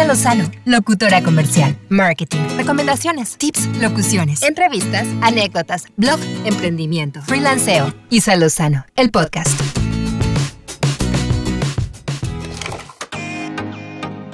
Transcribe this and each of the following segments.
Isa Lozano, locutora comercial, marketing, recomendaciones, tips, locuciones, entrevistas, anécdotas, blog, emprendimiento, freelanceo. Isa Lozano, el podcast.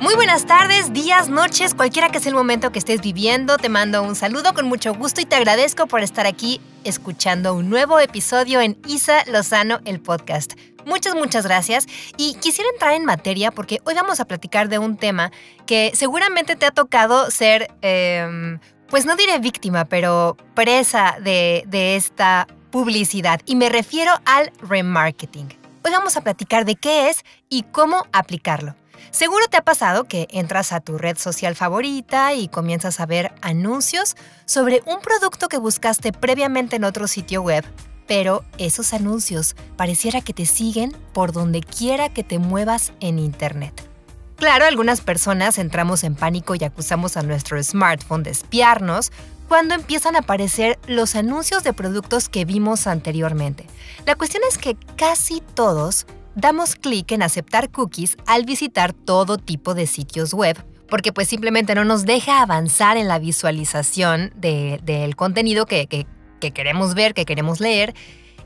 Muy buenas tardes, días, noches, cualquiera que sea el momento que estés viviendo, te mando un saludo con mucho gusto y te agradezco por estar aquí escuchando un nuevo episodio en Isa Lozano, el podcast. Muchas, muchas gracias. Y quisiera entrar en materia porque hoy vamos a platicar de un tema que seguramente te ha tocado ser, em, pues no diré víctima, pero presa de, de esta publicidad. Y me refiero al remarketing. Hoy vamos a platicar de qué es y cómo aplicarlo. Seguro te ha pasado que entras a tu red social favorita y comienzas a ver anuncios sobre un producto que buscaste previamente en otro sitio web, pero esos anuncios pareciera que te siguen por donde quiera que te muevas en Internet. Claro, algunas personas entramos en pánico y acusamos a nuestro smartphone de espiarnos cuando empiezan a aparecer los anuncios de productos que vimos anteriormente. La cuestión es que casi todos damos clic en aceptar cookies al visitar todo tipo de sitios web, porque pues simplemente no nos deja avanzar en la visualización del contenido que, que queremos ver, que queremos leer,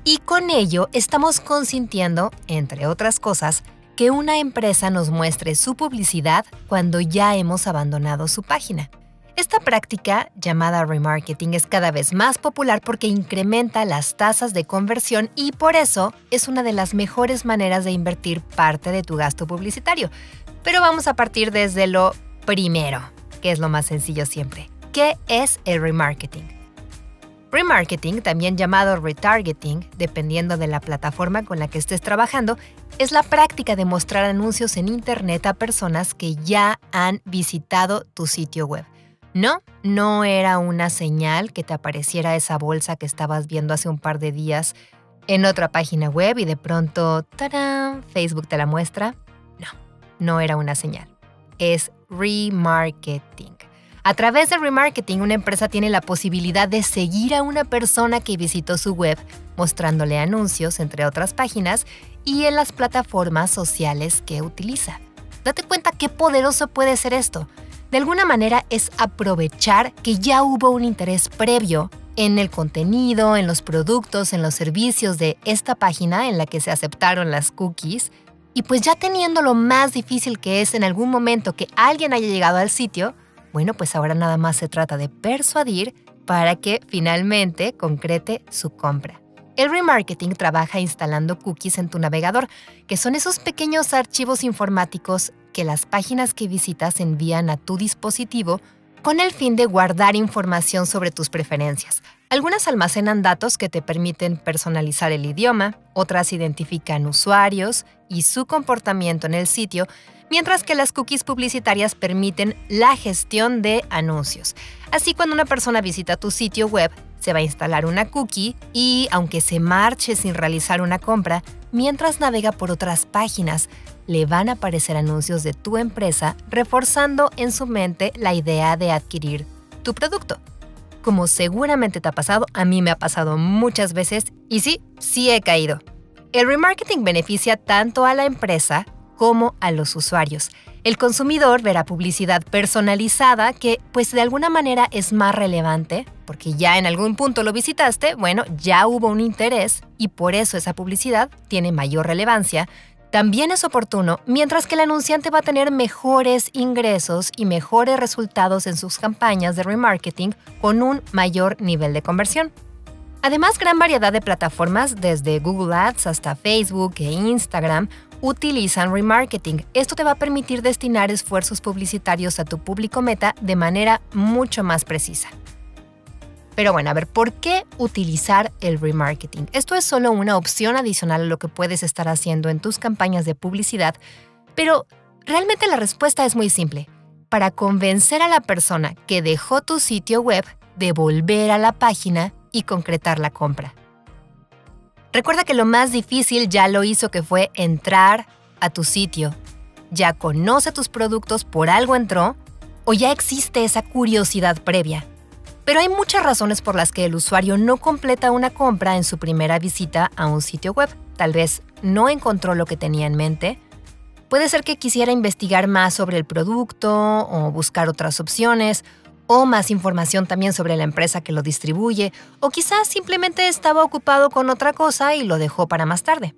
y con ello estamos consintiendo, entre otras cosas, que una empresa nos muestre su publicidad cuando ya hemos abandonado su página. Esta práctica, llamada remarketing, es cada vez más popular porque incrementa las tasas de conversión y por eso es una de las mejores maneras de invertir parte de tu gasto publicitario. Pero vamos a partir desde lo primero, que es lo más sencillo siempre. ¿Qué es el remarketing? Remarketing, también llamado retargeting, dependiendo de la plataforma con la que estés trabajando, es la práctica de mostrar anuncios en Internet a personas que ya han visitado tu sitio web. No, no era una señal que te apareciera esa bolsa que estabas viendo hace un par de días en otra página web y de pronto, ¡tarán! Facebook te la muestra. No, no era una señal. Es remarketing. A través de remarketing, una empresa tiene la posibilidad de seguir a una persona que visitó su web, mostrándole anuncios, entre otras páginas, y en las plataformas sociales que utiliza. Date cuenta qué poderoso puede ser esto de alguna manera es aprovechar que ya hubo un interés previo en el contenido, en los productos, en los servicios de esta página en la que se aceptaron las cookies. Y pues ya teniendo lo más difícil que es en algún momento que alguien haya llegado al sitio, bueno, pues ahora nada más se trata de persuadir para que finalmente concrete su compra. El remarketing trabaja instalando cookies en tu navegador, que son esos pequeños archivos informáticos que las páginas que visitas envían a tu dispositivo con el fin de guardar información sobre tus preferencias. Algunas almacenan datos que te permiten personalizar el idioma, otras identifican usuarios y su comportamiento en el sitio, mientras que las cookies publicitarias permiten la gestión de anuncios. Así cuando una persona visita tu sitio web, se va a instalar una cookie y, aunque se marche sin realizar una compra, mientras navega por otras páginas, le van a aparecer anuncios de tu empresa reforzando en su mente la idea de adquirir tu producto. Como seguramente te ha pasado, a mí me ha pasado muchas veces y sí, sí he caído. El remarketing beneficia tanto a la empresa como a los usuarios. El consumidor verá publicidad personalizada que, pues de alguna manera es más relevante, porque ya en algún punto lo visitaste, bueno, ya hubo un interés y por eso esa publicidad tiene mayor relevancia también es oportuno, mientras que el anunciante va a tener mejores ingresos y mejores resultados en sus campañas de remarketing con un mayor nivel de conversión. Además, gran variedad de plataformas, desde Google Ads hasta Facebook e Instagram, utilizan remarketing. Esto te va a permitir destinar esfuerzos publicitarios a tu público meta de manera mucho más precisa. Pero bueno, a ver, ¿por qué utilizar el remarketing? Esto es solo una opción adicional a lo que puedes estar haciendo en tus campañas de publicidad, pero realmente la respuesta es muy simple. Para convencer a la persona que dejó tu sitio web de volver a la página y concretar la compra. Recuerda que lo más difícil ya lo hizo que fue entrar a tu sitio. Ya conoce tus productos, por algo entró, o ya existe esa curiosidad previa. Pero hay muchas razones por las que el usuario no completa una compra en su primera visita a un sitio web. Tal vez no encontró lo que tenía en mente, Puede ser que quisiera investigar más sobre el producto o buscar otras opciones o más información también sobre la empresa que lo distribuye, o quizás simplemente estaba ocupado con otra cosa y lo dejó para más tarde.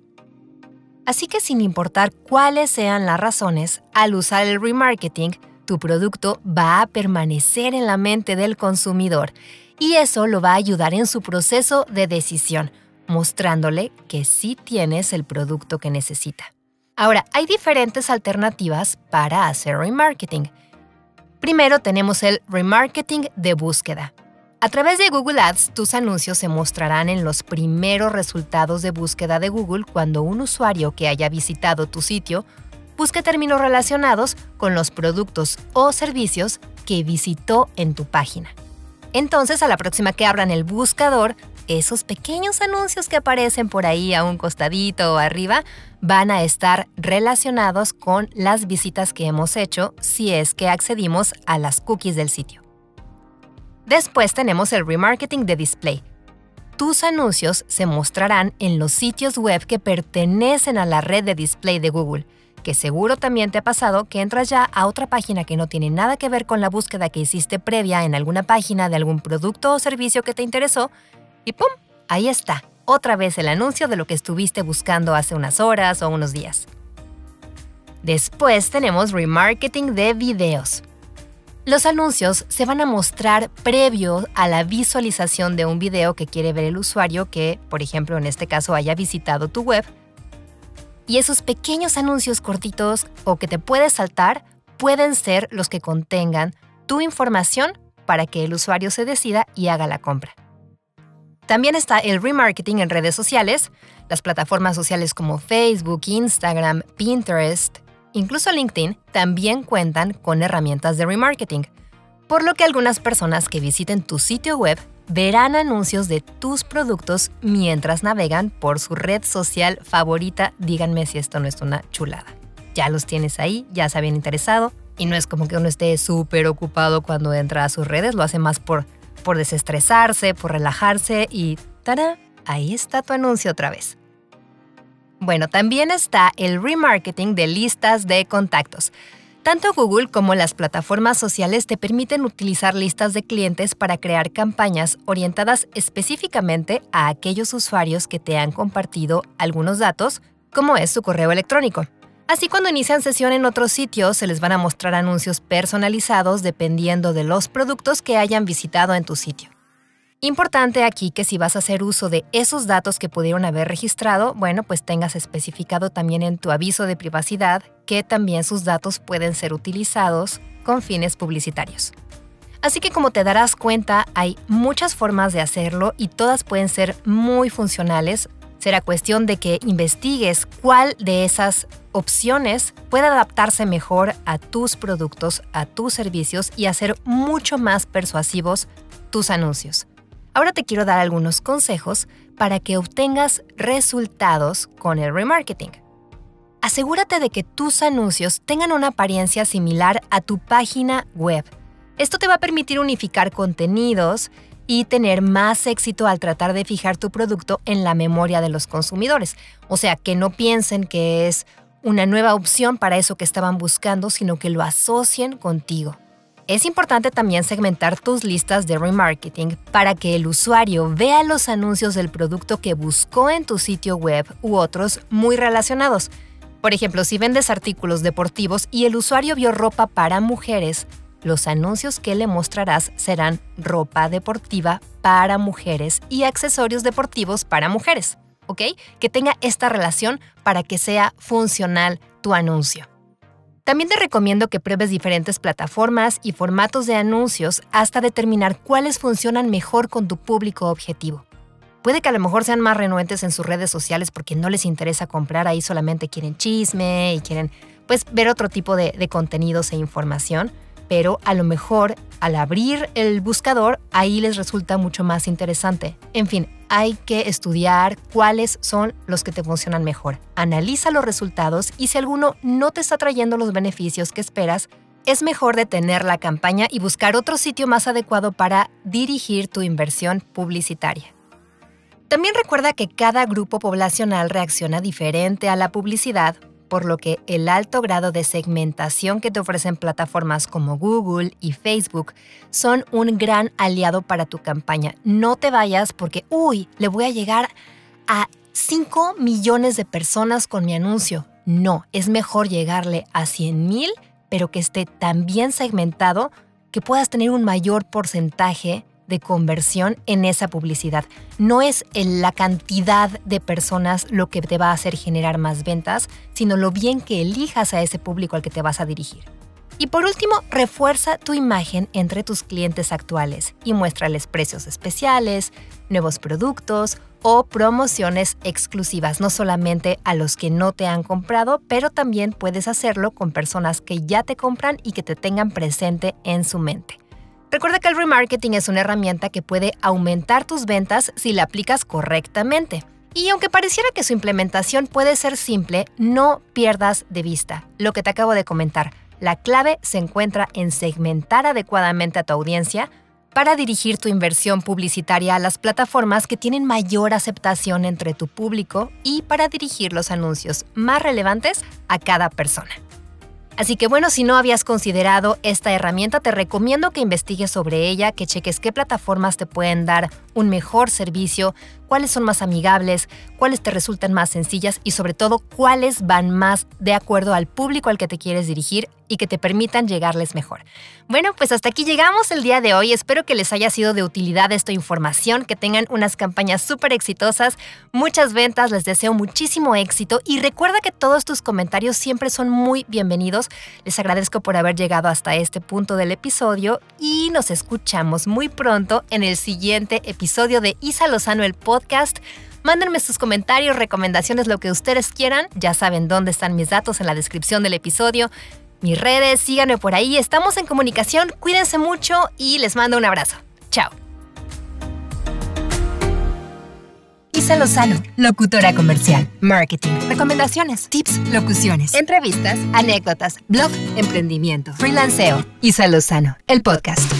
Así que sin importar cuáles sean las razones, al usar el remarketing, tu producto va a permanecer en la mente del consumidor y eso lo va a ayudar en su proceso de decisión, mostrándole que sí tienes el producto que necesita. Ahora, hay diferentes alternativas para hacer remarketing. Primero tenemos el remarketing de búsqueda. A través de Google Ads, tus anuncios se mostrarán en los primeros resultados de búsqueda de Google cuando un usuario que haya visitado tu sitio busque términos relacionados con los productos o servicios que visitó en tu página. Entonces, a la próxima que abran el buscador, esos pequeños anuncios que aparecen por ahí a un costadito o arriba van a estar relacionados con las visitas que hemos hecho si es que accedimos a las cookies del sitio. Después tenemos el remarketing de display. Tus anuncios se mostrarán en los sitios web que pertenecen a la red de display de Google, que seguro también te ha pasado que entras ya a otra página que no tiene nada que ver con la búsqueda que hiciste previa en alguna página de algún producto o servicio que te interesó y ¡pum! Ahí está, otra vez el anuncio de lo que estuviste buscando hace unas horas o unos días. Después tenemos remarketing de videos. Los anuncios se van a mostrar previo a la visualización de un video que quiere ver el usuario que, por ejemplo, en este caso haya visitado tu web. Y esos pequeños anuncios cortitos o que te puedes saltar pueden ser los que contengan tu información para que el usuario se decida y haga la compra. También está el remarketing en redes sociales, las plataformas sociales como Facebook, Instagram, Pinterest, incluso LinkedIn también cuentan con herramientas de remarketing, por lo que algunas personas que visiten tu sitio web verán anuncios de tus productos mientras navegan por su red social favorita. Díganme si esto no es una chulada. Ya los tienes ahí, ya se habían interesado, y no es como que uno esté súper ocupado cuando entra a sus redes, lo hace más por por desestresarse, por relajarse y ¡tada! Ahí está tu anuncio otra vez. Bueno, también está el remarketing de listas de contactos. Tanto Google como las plataformas sociales te permiten utilizar listas de clientes para crear campañas orientadas específicamente a aquellos usuarios que te han compartido algunos datos, como es su correo electrónico. Así cuando inician sesión en otros sitios se les van a mostrar anuncios personalizados dependiendo de los productos que hayan visitado en tu sitio. Importante aquí que si vas a hacer uso de esos datos que pudieron haber registrado, bueno, pues tengas especificado también en tu aviso de privacidad que también sus datos pueden ser utilizados con fines publicitarios. Así que como te darás cuenta, hay muchas formas de hacerlo y todas pueden ser muy funcionales Será cuestión de que investigues cuál de esas opciones puede adaptarse mejor a tus productos, a tus servicios y hacer mucho más persuasivos tus anuncios. Ahora te quiero dar algunos consejos para que obtengas resultados con el remarketing. Asegúrate de que tus anuncios tengan una apariencia similar a tu página web. Esto te va a permitir unificar contenidos y tener más éxito al tratar de fijar tu producto en la memoria de los consumidores. O sea, que no piensen que es una nueva opción para eso que estaban buscando, sino que lo asocien contigo. Es importante también segmentar tus listas de remarketing para que el usuario vea los anuncios del producto que buscó en tu sitio web u otros muy relacionados. Por ejemplo, si vendes artículos deportivos y el usuario vio ropa para mujeres, los anuncios que le mostrarás serán ropa deportiva para mujeres y accesorios deportivos para mujeres, ¿ok? Que tenga esta relación para que sea funcional tu anuncio. También te recomiendo que pruebes diferentes plataformas y formatos de anuncios hasta determinar cuáles funcionan mejor con tu público objetivo. Puede que a lo mejor sean más renuentes en sus redes sociales porque no les interesa comprar, ahí solamente quieren chisme y quieren pues ver otro tipo de, de contenidos e información pero a lo mejor al abrir el buscador ahí les resulta mucho más interesante. En fin, hay que estudiar cuáles son los que te funcionan mejor. Analiza los resultados y si alguno no te está trayendo los beneficios que esperas, es mejor detener la campaña y buscar otro sitio más adecuado para dirigir tu inversión publicitaria. También recuerda que cada grupo poblacional reacciona diferente a la publicidad por lo que el alto grado de segmentación que te ofrecen plataformas como Google y Facebook son un gran aliado para tu campaña. No te vayas porque, uy, le voy a llegar a 5 millones de personas con mi anuncio. No, es mejor llegarle a 100 mil, pero que esté tan bien segmentado que puedas tener un mayor porcentaje de conversión en esa publicidad. No es la cantidad de personas lo que te va a hacer generar más ventas, sino lo bien que elijas a ese público al que te vas a dirigir. Y por último, refuerza tu imagen entre tus clientes actuales y muéstrales precios especiales, nuevos productos o promociones exclusivas, no solamente a los que no te han comprado, pero también puedes hacerlo con personas que ya te compran y que te tengan presente en su mente. Recuerda que el remarketing es una herramienta que puede aumentar tus ventas si la aplicas correctamente. Y aunque pareciera que su implementación puede ser simple, no pierdas de vista lo que te acabo de comentar. La clave se encuentra en segmentar adecuadamente a tu audiencia para dirigir tu inversión publicitaria a las plataformas que tienen mayor aceptación entre tu público y para dirigir los anuncios más relevantes a cada persona. Así que bueno, si no habías considerado esta herramienta, te recomiendo que investigues sobre ella, que cheques qué plataformas te pueden dar un mejor servicio, cuáles son más amigables, cuáles te resultan más sencillas y sobre todo cuáles van más de acuerdo al público al que te quieres dirigir y que te permitan llegarles mejor. Bueno, pues hasta aquí llegamos el día de hoy. Espero que les haya sido de utilidad esta información, que tengan unas campañas súper exitosas, muchas ventas, les deseo muchísimo éxito y recuerda que todos tus comentarios siempre son muy bienvenidos. Les agradezco por haber llegado hasta este punto del episodio y nos escuchamos muy pronto en el siguiente episodio de Isa Lozano el podcast. Mándenme sus comentarios, recomendaciones, lo que ustedes quieran. Ya saben dónde están mis datos en la descripción del episodio. Mis redes, síganme por ahí. Estamos en comunicación. Cuídense mucho y les mando un abrazo. Chao. Isa Lozano, locutora comercial, marketing, recomendaciones, tips, locuciones, entrevistas, anécdotas, blog, emprendimiento, freelanceo. Isa Lozano, el podcast.